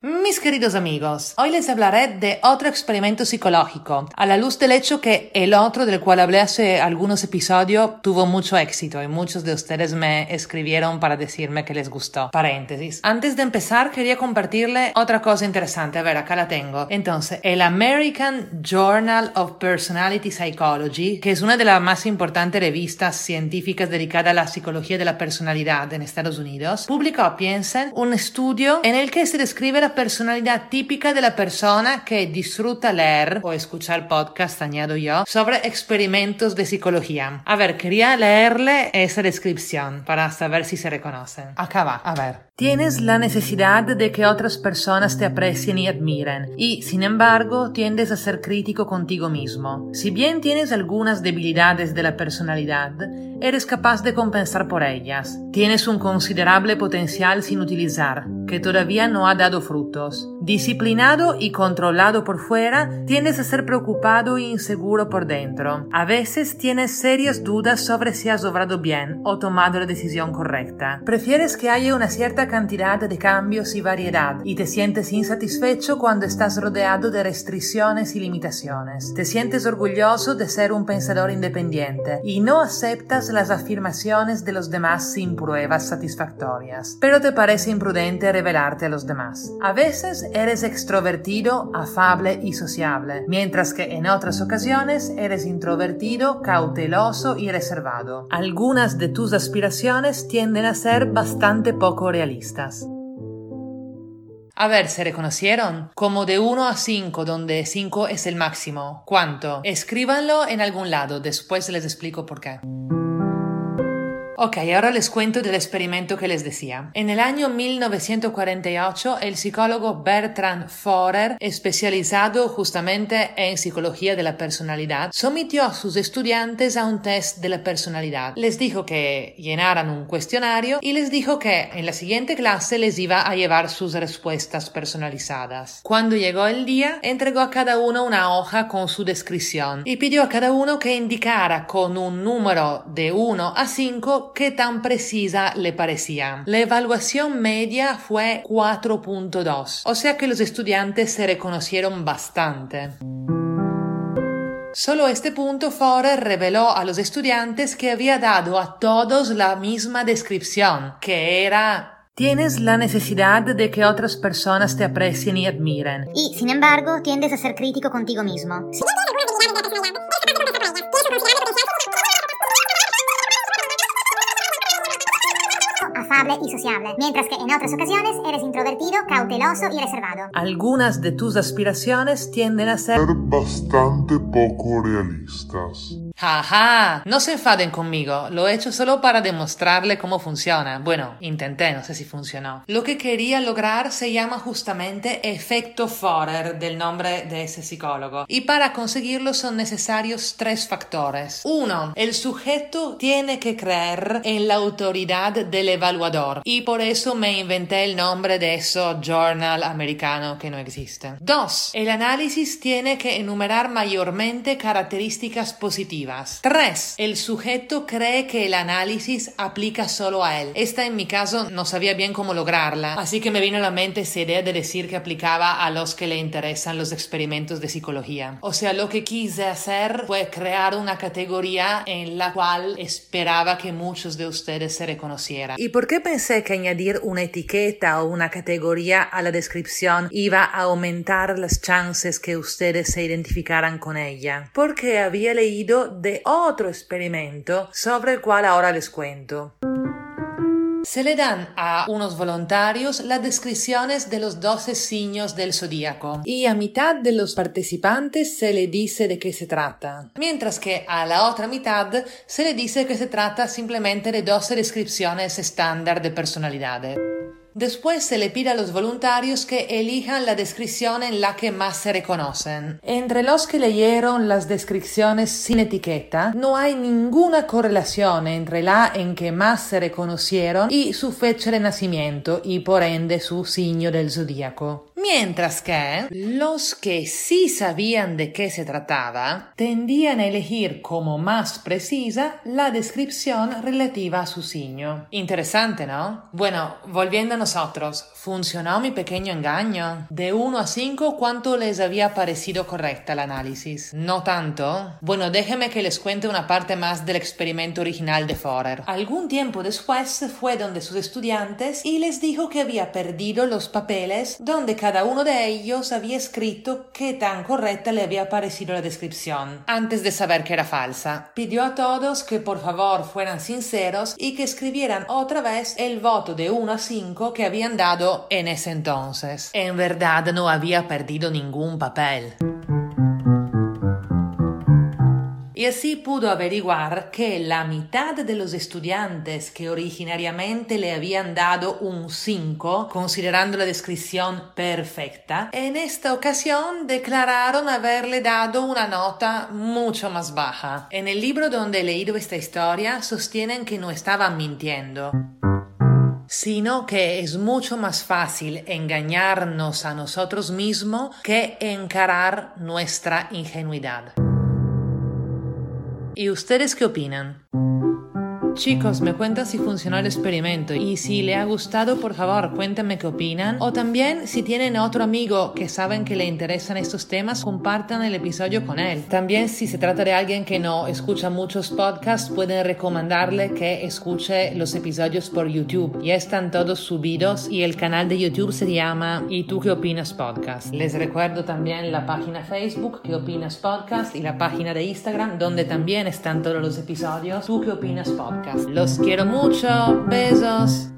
Mis queridos amigos, hoy les hablaré de otro experimento psicológico, a la luz del hecho que el otro del cual hablé hace algunos episodios tuvo mucho éxito y muchos de ustedes me escribieron para decirme que les gustó. Paréntesis. Antes de empezar, quería compartirle otra cosa interesante. A ver, acá la tengo. Entonces, el American Journal of Personality Psychology, que es una de las más importantes revistas científicas dedicadas a la psicología de la personalidad en Estados Unidos, publicó, piensen, un estudio en el que se describe personalidad típica de la persona que disfruta leer o escuchar podcast, añado yo, sobre experimentos de psicología. A ver, quería leerle esa descripción para saber si se reconocen. Acá va, a ver. Tienes la necesidad de que otras personas te aprecien y admiren, y sin embargo tiendes a ser crítico contigo mismo. Si bien tienes algunas debilidades de la personalidad, eres capaz de compensar por ellas. Tienes un considerable potencial sin utilizar, que todavía no ha dado frutos. Disciplinado y controlado por fuera, tiendes a ser preocupado e inseguro por dentro. A veces tienes serias dudas sobre si has obrado bien o tomado la decisión correcta. Prefieres que haya una cierta cantidad de cambios y variedad y te sientes insatisfecho cuando estás rodeado de restricciones y limitaciones. Te sientes orgulloso de ser un pensador independiente y no aceptas las afirmaciones de los demás sin pruebas satisfactorias, pero te parece imprudente revelarte a los demás. A veces eres extrovertido, afable y sociable, mientras que en otras ocasiones eres introvertido, cauteloso y reservado. Algunas de tus aspiraciones tienden a ser bastante poco realistas. A ver, ¿se reconocieron? Como de 1 a 5, donde 5 es el máximo. ¿Cuánto? Escríbanlo en algún lado, después les explico por qué. Ok, ahora les cuento del experimento que les decía. En el año 1948, el psicólogo Bertrand Forer, especializado justamente en psicología de la personalidad, sometió a sus estudiantes a un test de la personalidad. Les dijo que llenaran un cuestionario y les dijo que en la siguiente clase les iba a llevar sus respuestas personalizadas. Cuando llegó el día, entregó a cada uno una hoja con su descripción y pidió a cada uno que indicara con un número de 1 a 5 qué tan precisa le parecía. La evaluación media fue 4.2, o sea que los estudiantes se reconocieron bastante. Solo este punto Forer reveló a los estudiantes que había dado a todos la misma descripción, que era Tienes la necesidad de que otras personas te aprecien y admiren. Y, sin embargo, tiendes a ser crítico contigo mismo. Y sociable, mientras que en otras ocasiones eres introvertido, cauteloso y reservado. Algunas de tus aspiraciones tienden a ser bastante poco realistas. Jaja, no se enfaden conmigo, lo he hecho solo para demostrarle cómo funciona. Bueno, intenté, no sé si funcionó. Lo que quería lograr se llama justamente efecto Forer, del nombre de ese psicólogo. Y para conseguirlo son necesarios tres factores. Uno, el sujeto tiene que creer en la autoridad del evaluador. Y por eso me inventé el nombre de ese journal americano que no existe. Dos, el análisis tiene que enumerar mayormente características positivas 3. El sujeto cree que el análisis aplica solo a él. Esta en mi caso no sabía bien cómo lograrla, así que me vino a la mente esa idea de decir que aplicaba a los que le interesan los experimentos de psicología. O sea, lo que quise hacer fue crear una categoría en la cual esperaba que muchos de ustedes se reconocieran. ¿Y por qué pensé que añadir una etiqueta o una categoría a la descripción iba a aumentar las chances que ustedes se identificaran con ella? Porque había leído de otro experimento sobre el cual ahora les cuento. Se le dan a unos voluntarios las descripciones de los doce signos del zodíaco y a mitad de los participantes se le dice de qué se trata, mientras que a la otra mitad se le dice que se trata simplemente de 12 descripciones estándar de personalidad. Después se le pide a los voluntarios que elijan la descripción en la que más se reconocen. Entre los que leyeron las descripciones sin etiqueta, no hay ninguna correlación entre la en que más se reconocieron y su fecha de nacimiento y por ende su signo del zodíaco. Mientras que los que sí sabían de qué se trataba tendían a elegir como más precisa la descripción relativa a su signo. Interesante, ¿no? Bueno, volviendo a nosotros, ¿funcionó mi pequeño engaño? De 1 a 5, ¿cuánto les había parecido correcta el análisis? ¿No tanto? Bueno, déjenme que les cuente una parte más del experimento original de Forer. Algún tiempo después fue donde sus estudiantes y les dijo que había perdido los papeles donde cada uno de ellos había escrito qué tan correcta le había parecido la descripción, antes de saber que era falsa. Pidió a todos que por favor fueran sinceros y que escribieran otra vez el voto de 1 a 5 que habían dado en ese entonces. En verdad no había perdido ningún papel y así pudo averiguar que la mitad de los estudiantes que originariamente le habían dado un 5, considerando la descripción perfecta, en esta ocasión declararon haberle dado una nota mucho más baja. En el libro donde he leído esta historia sostienen que no estaban mintiendo sino que es mucho más fácil engañarnos a nosotros mismos que encarar nuestra ingenuidad. ¿Y ustedes qué opinan? Chicos, me cuentan si funcionó el experimento y si le ha gustado, por favor, cuéntenme qué opinan. O también, si tienen otro amigo que saben que le interesan estos temas, compartan el episodio con él. También, si se trata de alguien que no escucha muchos podcasts, pueden recomendarle que escuche los episodios por YouTube. Ya están todos subidos y el canal de YouTube se llama ¿Y tú qué opinas podcast? Les recuerdo también la página Facebook ¿Qué opinas podcast? y la página de Instagram donde también están todos los episodios ¿Tú qué opinas Los quiero mucho. Besos.